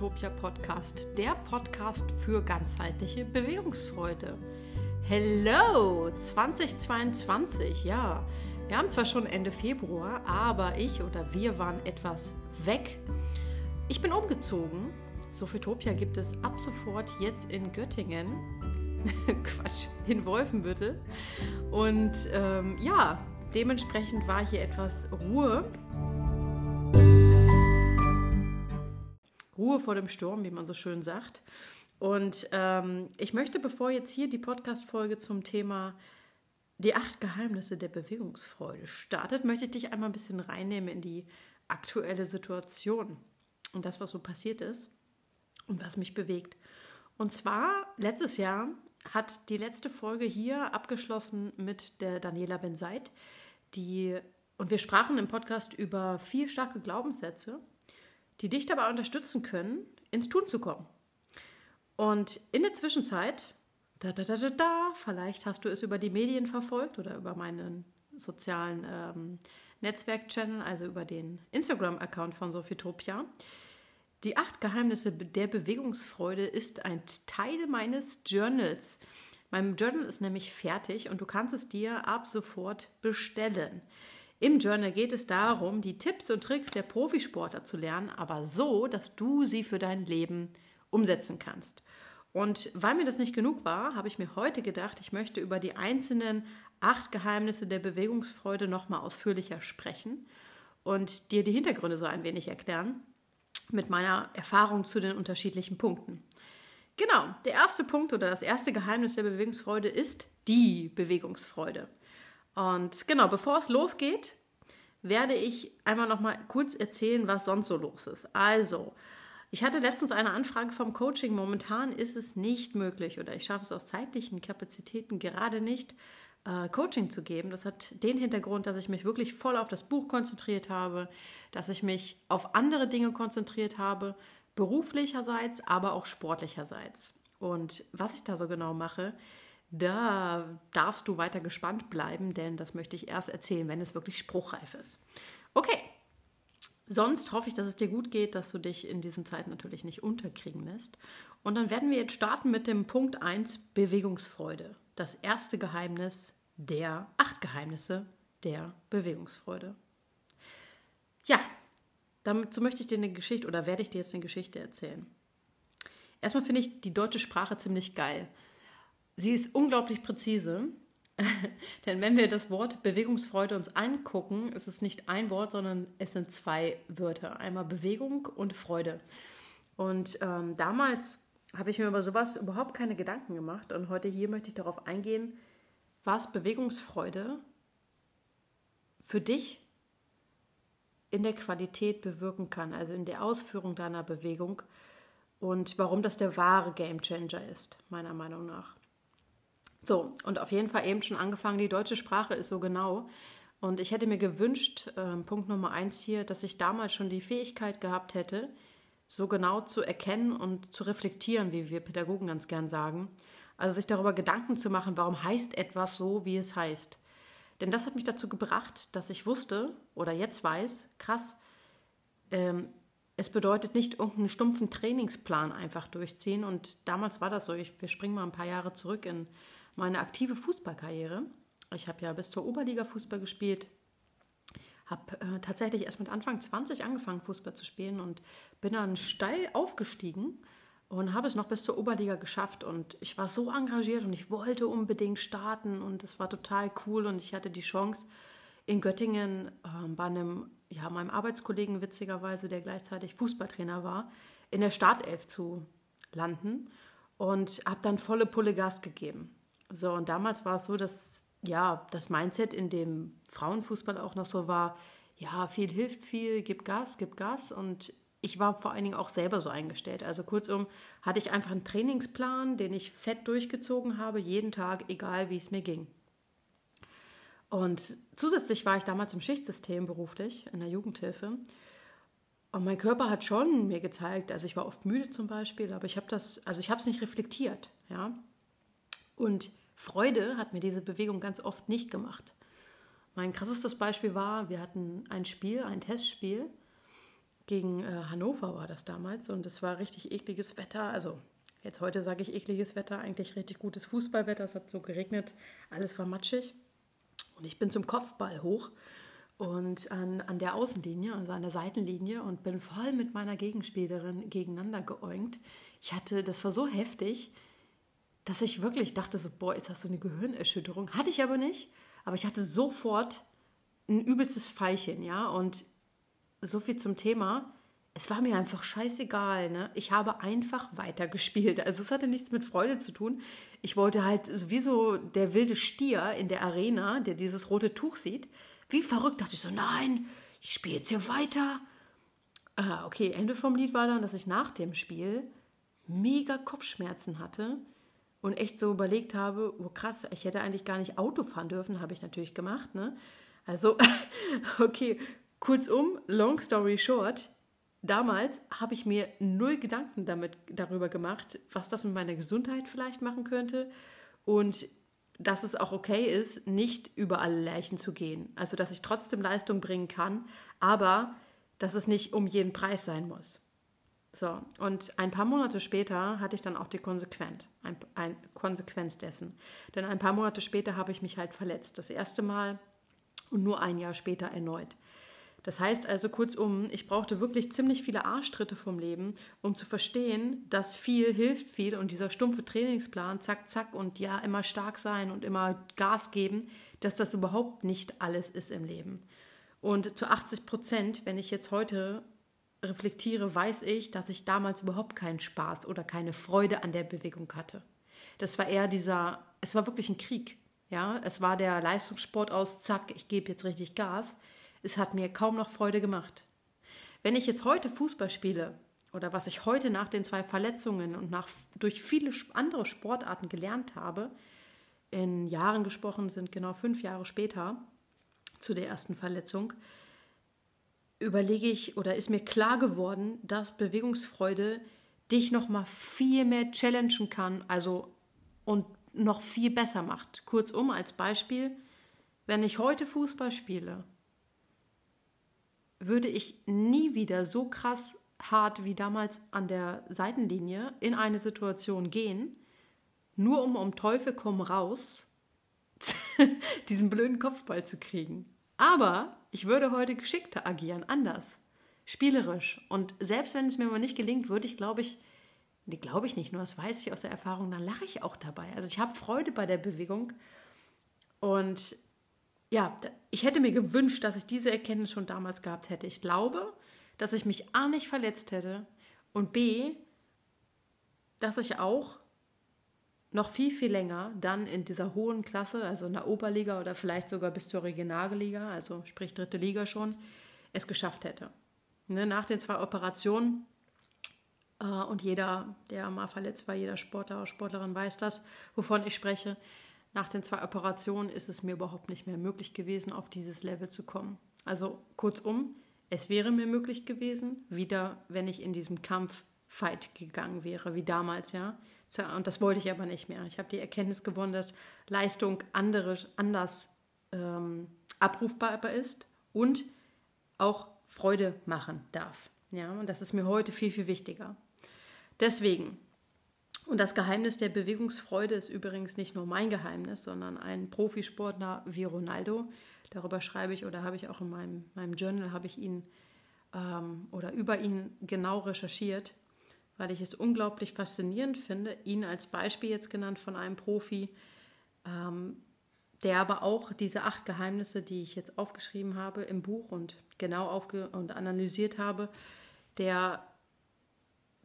Sofitopia Podcast, der Podcast für ganzheitliche Bewegungsfreude. Hello 2022, ja. Wir haben zwar schon Ende Februar, aber ich oder wir waren etwas weg. Ich bin umgezogen. Sofitopia gibt es ab sofort jetzt in Göttingen. Quatsch, in Wolfenbüttel. Und ähm, ja, dementsprechend war hier etwas Ruhe. Ruhe vor dem Sturm, wie man so schön sagt. Und ähm, ich möchte, bevor jetzt hier die Podcast-Folge zum Thema die acht Geheimnisse der Bewegungsfreude startet, möchte ich dich einmal ein bisschen reinnehmen in die aktuelle Situation und das, was so passiert ist und was mich bewegt. Und zwar, letztes Jahr hat die letzte Folge hier abgeschlossen mit der Daniela Benseit, die, und wir sprachen im Podcast über vier starke Glaubenssätze, die dich dabei unterstützen können, ins Tun zu kommen. Und in der Zwischenzeit, da, da, da, da, da, vielleicht hast du es über die Medien verfolgt oder über meinen sozialen ähm, Netzwerk-Channel, also über den Instagram-Account von Sophitopia. Die acht Geheimnisse der Bewegungsfreude ist ein Teil meines Journals. Mein Journal ist nämlich fertig und du kannst es dir ab sofort bestellen. Im Journal geht es darum, die Tipps und Tricks der Profisportler zu lernen, aber so, dass du sie für dein Leben umsetzen kannst. Und weil mir das nicht genug war, habe ich mir heute gedacht, ich möchte über die einzelnen acht Geheimnisse der Bewegungsfreude nochmal ausführlicher sprechen und dir die Hintergründe so ein wenig erklären mit meiner Erfahrung zu den unterschiedlichen Punkten. Genau, der erste Punkt oder das erste Geheimnis der Bewegungsfreude ist die Bewegungsfreude. Und genau, bevor es losgeht, werde ich einmal noch mal kurz erzählen, was sonst so los ist. Also, ich hatte letztens eine Anfrage vom Coaching. Momentan ist es nicht möglich oder ich schaffe es aus zeitlichen Kapazitäten gerade nicht, äh, Coaching zu geben. Das hat den Hintergrund, dass ich mich wirklich voll auf das Buch konzentriert habe, dass ich mich auf andere Dinge konzentriert habe, beruflicherseits, aber auch sportlicherseits. Und was ich da so genau mache, da darfst du weiter gespannt bleiben, denn das möchte ich erst erzählen, wenn es wirklich spruchreif ist. Okay, sonst hoffe ich, dass es dir gut geht, dass du dich in diesen Zeiten natürlich nicht unterkriegen lässt. Und dann werden wir jetzt starten mit dem Punkt 1 Bewegungsfreude. Das erste Geheimnis der acht Geheimnisse der Bewegungsfreude. Ja, dazu möchte ich dir eine Geschichte oder werde ich dir jetzt eine Geschichte erzählen. Erstmal finde ich die deutsche Sprache ziemlich geil. Sie ist unglaublich präzise, denn wenn wir das Wort Bewegungsfreude uns angucken, ist es nicht ein Wort, sondern es sind zwei Wörter. Einmal Bewegung und Freude. Und ähm, damals habe ich mir über sowas überhaupt keine Gedanken gemacht. Und heute hier möchte ich darauf eingehen, was Bewegungsfreude für dich in der Qualität bewirken kann, also in der Ausführung deiner Bewegung und warum das der wahre Gamechanger ist, meiner Meinung nach. So, und auf jeden Fall eben schon angefangen, die deutsche Sprache ist so genau. Und ich hätte mir gewünscht, äh, Punkt Nummer eins hier, dass ich damals schon die Fähigkeit gehabt hätte, so genau zu erkennen und zu reflektieren, wie wir Pädagogen ganz gern sagen. Also sich darüber Gedanken zu machen, warum heißt etwas so, wie es heißt. Denn das hat mich dazu gebracht, dass ich wusste oder jetzt weiß, krass, ähm, es bedeutet nicht irgendeinen stumpfen Trainingsplan einfach durchziehen. Und damals war das so. Ich, wir springen mal ein paar Jahre zurück in meine aktive Fußballkarriere. Ich habe ja bis zur Oberliga Fußball gespielt, habe äh, tatsächlich erst mit Anfang 20 angefangen, Fußball zu spielen und bin dann steil aufgestiegen und habe es noch bis zur Oberliga geschafft. Und ich war so engagiert und ich wollte unbedingt starten und es war total cool und ich hatte die Chance, in Göttingen äh, bei einem, ja, meinem Arbeitskollegen witzigerweise, der gleichzeitig Fußballtrainer war, in der Startelf zu landen und habe dann volle Pulle Gas gegeben. So, und damals war es so, dass ja, das Mindset in dem Frauenfußball auch noch so war, ja, viel hilft viel, gib Gas, gib Gas. Und ich war vor allen Dingen auch selber so eingestellt. Also kurzum hatte ich einfach einen Trainingsplan, den ich fett durchgezogen habe, jeden Tag, egal wie es mir ging. Und zusätzlich war ich damals im Schichtsystem beruflich, in der Jugendhilfe. Und mein Körper hat schon mir gezeigt, also ich war oft müde zum Beispiel, aber ich habe das, also ich habe es nicht reflektiert, ja. Und Freude hat mir diese Bewegung ganz oft nicht gemacht. Mein krassestes Beispiel war, wir hatten ein Spiel, ein Testspiel gegen äh, Hannover war das damals und es war richtig ekliges Wetter. Also jetzt heute sage ich ekliges Wetter, eigentlich richtig gutes Fußballwetter. Es hat so geregnet, alles war matschig. Und ich bin zum Kopfball hoch und an, an der Außenlinie, also an der Seitenlinie und bin voll mit meiner Gegenspielerin gegeneinander geäugt. Ich hatte, das war so heftig, dass ich wirklich dachte so, boah, jetzt hast du eine Gehirnerschütterung. Hatte ich aber nicht, aber ich hatte sofort ein übelstes Pfeilchen, ja, und so viel zum Thema. Es war mir einfach scheißegal. Ne? Ich habe einfach weitergespielt. Also es hatte nichts mit Freude zu tun. Ich wollte halt wie so der wilde Stier in der Arena, der dieses rote Tuch sieht. Wie verrückt dachte ich so, nein, ich spiele jetzt hier weiter. Ah, okay, Ende vom Lied war dann, dass ich nach dem Spiel mega Kopfschmerzen hatte und echt so überlegt habe, oh krass, ich hätte eigentlich gar nicht Auto fahren dürfen, habe ich natürlich gemacht. Ne? Also, okay, Kurzum, long story short, damals habe ich mir null Gedanken damit, darüber gemacht, was das mit meiner Gesundheit vielleicht machen könnte und dass es auch okay ist, nicht über alle Leichen zu gehen. Also, dass ich trotzdem Leistung bringen kann, aber dass es nicht um jeden Preis sein muss. So, und ein paar Monate später hatte ich dann auch die Konsequenz, ein, ein Konsequenz dessen. Denn ein paar Monate später habe ich mich halt verletzt. Das erste Mal und nur ein Jahr später erneut. Das heißt also kurzum, ich brauchte wirklich ziemlich viele Arschtritte vom Leben, um zu verstehen, dass viel hilft viel und dieser stumpfe Trainingsplan, zack, zack und ja, immer stark sein und immer Gas geben, dass das überhaupt nicht alles ist im Leben. Und zu 80 Prozent, wenn ich jetzt heute reflektiere, weiß ich, dass ich damals überhaupt keinen Spaß oder keine Freude an der Bewegung hatte. Das war eher dieser, es war wirklich ein Krieg. Ja, es war der Leistungssport aus, zack, ich gebe jetzt richtig Gas. Es hat mir kaum noch Freude gemacht. Wenn ich jetzt heute Fußball spiele oder was ich heute nach den zwei Verletzungen und nach, durch viele andere Sportarten gelernt habe, in Jahren gesprochen sind genau fünf Jahre später zu der ersten Verletzung, überlege ich oder ist mir klar geworden, dass Bewegungsfreude dich noch mal viel mehr challengen kann, also und noch viel besser macht. Kurzum als Beispiel, wenn ich heute Fußball spiele würde ich nie wieder so krass hart wie damals an der Seitenlinie in eine Situation gehen, nur um um Teufel komm raus diesen blöden Kopfball zu kriegen. Aber ich würde heute geschickter agieren, anders, spielerisch. Und selbst wenn es mir mal nicht gelingt, würde ich, glaube ich, nee, glaube ich nicht, nur das weiß ich aus der Erfahrung, dann lache ich auch dabei. Also ich habe Freude bei der Bewegung und ja, ich hätte mir gewünscht, dass ich diese Erkenntnis schon damals gehabt hätte. Ich glaube, dass ich mich A nicht verletzt hätte und B, dass ich auch noch viel, viel länger dann in dieser hohen Klasse, also in der Oberliga oder vielleicht sogar bis zur Regionalliga, also sprich dritte Liga schon, es geschafft hätte. Ne, nach den zwei Operationen äh, und jeder, der mal verletzt war, jeder Sportler oder Sportlerin weiß das, wovon ich spreche, nach den zwei Operationen ist es mir überhaupt nicht mehr möglich gewesen, auf dieses Level zu kommen. Also kurzum, es wäre mir möglich gewesen, wieder, wenn ich in diesem Kampf Fight gegangen wäre, wie damals, ja. Und das wollte ich aber nicht mehr. Ich habe die Erkenntnis gewonnen, dass Leistung andere, anders ähm, abrufbar ist und auch Freude machen darf. Ja, und das ist mir heute viel, viel wichtiger. Deswegen und das Geheimnis der Bewegungsfreude ist übrigens nicht nur mein Geheimnis, sondern ein Profisportler wie Ronaldo. Darüber schreibe ich oder habe ich auch in meinem, meinem Journal, habe ich ihn ähm, oder über ihn genau recherchiert, weil ich es unglaublich faszinierend finde, ihn als Beispiel jetzt genannt von einem Profi, ähm, der aber auch diese acht Geheimnisse, die ich jetzt aufgeschrieben habe im Buch und genau aufge und analysiert habe, der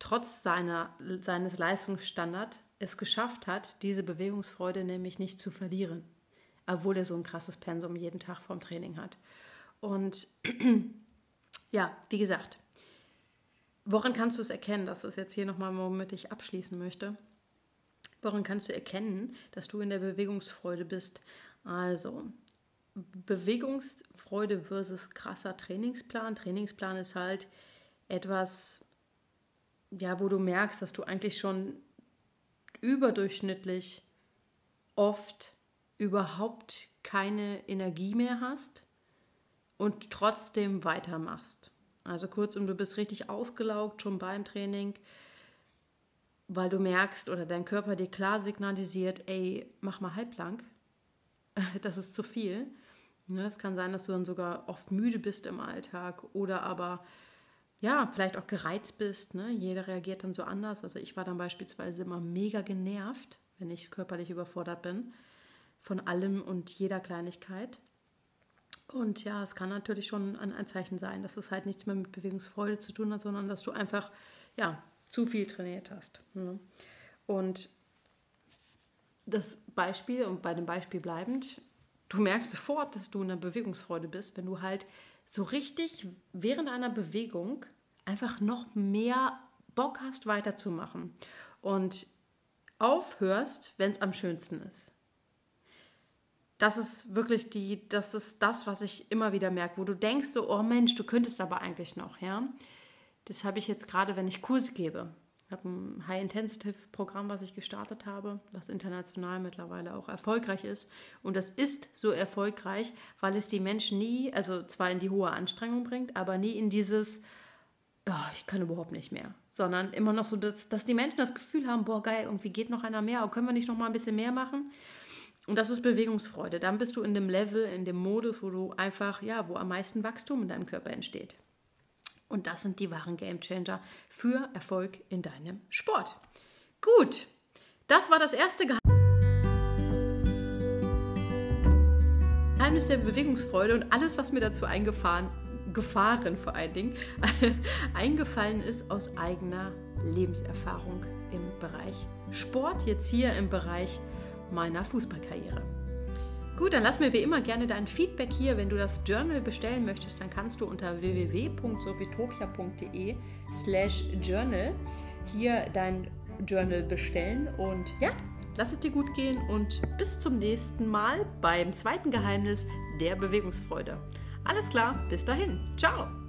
trotz seiner, seines Leistungsstandards es geschafft hat, diese Bewegungsfreude nämlich nicht zu verlieren, obwohl er so ein krasses Pensum jeden Tag vom Training hat. Und ja, wie gesagt, woran kannst du es erkennen? Das ist jetzt hier nochmal, womit ich abschließen möchte. Woran kannst du erkennen, dass du in der Bewegungsfreude bist? Also, Bewegungsfreude versus krasser Trainingsplan. Trainingsplan ist halt etwas, ja, wo du merkst, dass du eigentlich schon überdurchschnittlich oft überhaupt keine Energie mehr hast und trotzdem weitermachst. Also kurzum, du bist richtig ausgelaugt schon beim Training, weil du merkst oder dein Körper dir klar signalisiert, ey, mach mal halblang. Das ist zu viel. Ne, es kann sein, dass du dann sogar oft müde bist im Alltag oder aber ja, vielleicht auch gereizt bist. Ne? Jeder reagiert dann so anders. Also ich war dann beispielsweise immer mega genervt, wenn ich körperlich überfordert bin von allem und jeder Kleinigkeit. Und ja, es kann natürlich schon ein, ein Zeichen sein, dass es halt nichts mehr mit Bewegungsfreude zu tun hat, sondern dass du einfach ja, zu viel trainiert hast. Ne? Und das Beispiel, und bei dem Beispiel bleibend, du merkst sofort, dass du in der Bewegungsfreude bist, wenn du halt so richtig während einer Bewegung einfach noch mehr Bock hast, weiterzumachen. Und aufhörst, wenn es am schönsten ist. Das ist wirklich die, das ist das, was ich immer wieder merke, wo du denkst so, oh Mensch, du könntest aber eigentlich noch, ja. Das habe ich jetzt gerade, wenn ich Kurse gebe. Ich habe ein High-Intensive-Programm, was ich gestartet habe, was international mittlerweile auch erfolgreich ist. Und das ist so erfolgreich, weil es die Menschen nie, also zwar in die hohe Anstrengung bringt, aber nie in dieses, oh, ich kann überhaupt nicht mehr, sondern immer noch so, dass, dass die Menschen das Gefühl haben, boah, geil, irgendwie geht noch einer mehr, aber können wir nicht noch mal ein bisschen mehr machen? Und das ist Bewegungsfreude. Dann bist du in dem Level, in dem Modus, wo du einfach, ja, wo am meisten Wachstum in deinem Körper entsteht. Und das sind die wahren Game Changer für Erfolg in deinem Sport. Gut, das war das erste Geheimnis der Bewegungsfreude und alles, was mir dazu eingefahren, gefahren vor allen Dingen, eingefallen ist aus eigener Lebenserfahrung im Bereich Sport, jetzt hier im Bereich meiner Fußballkarriere. Gut, dann lass mir wie immer gerne dein Feedback hier. Wenn du das Journal bestellen möchtest, dann kannst du unter www.sophitopia.de slash journal hier dein Journal bestellen. Und ja, lass es dir gut gehen und bis zum nächsten Mal beim zweiten Geheimnis der Bewegungsfreude. Alles klar, bis dahin. Ciao.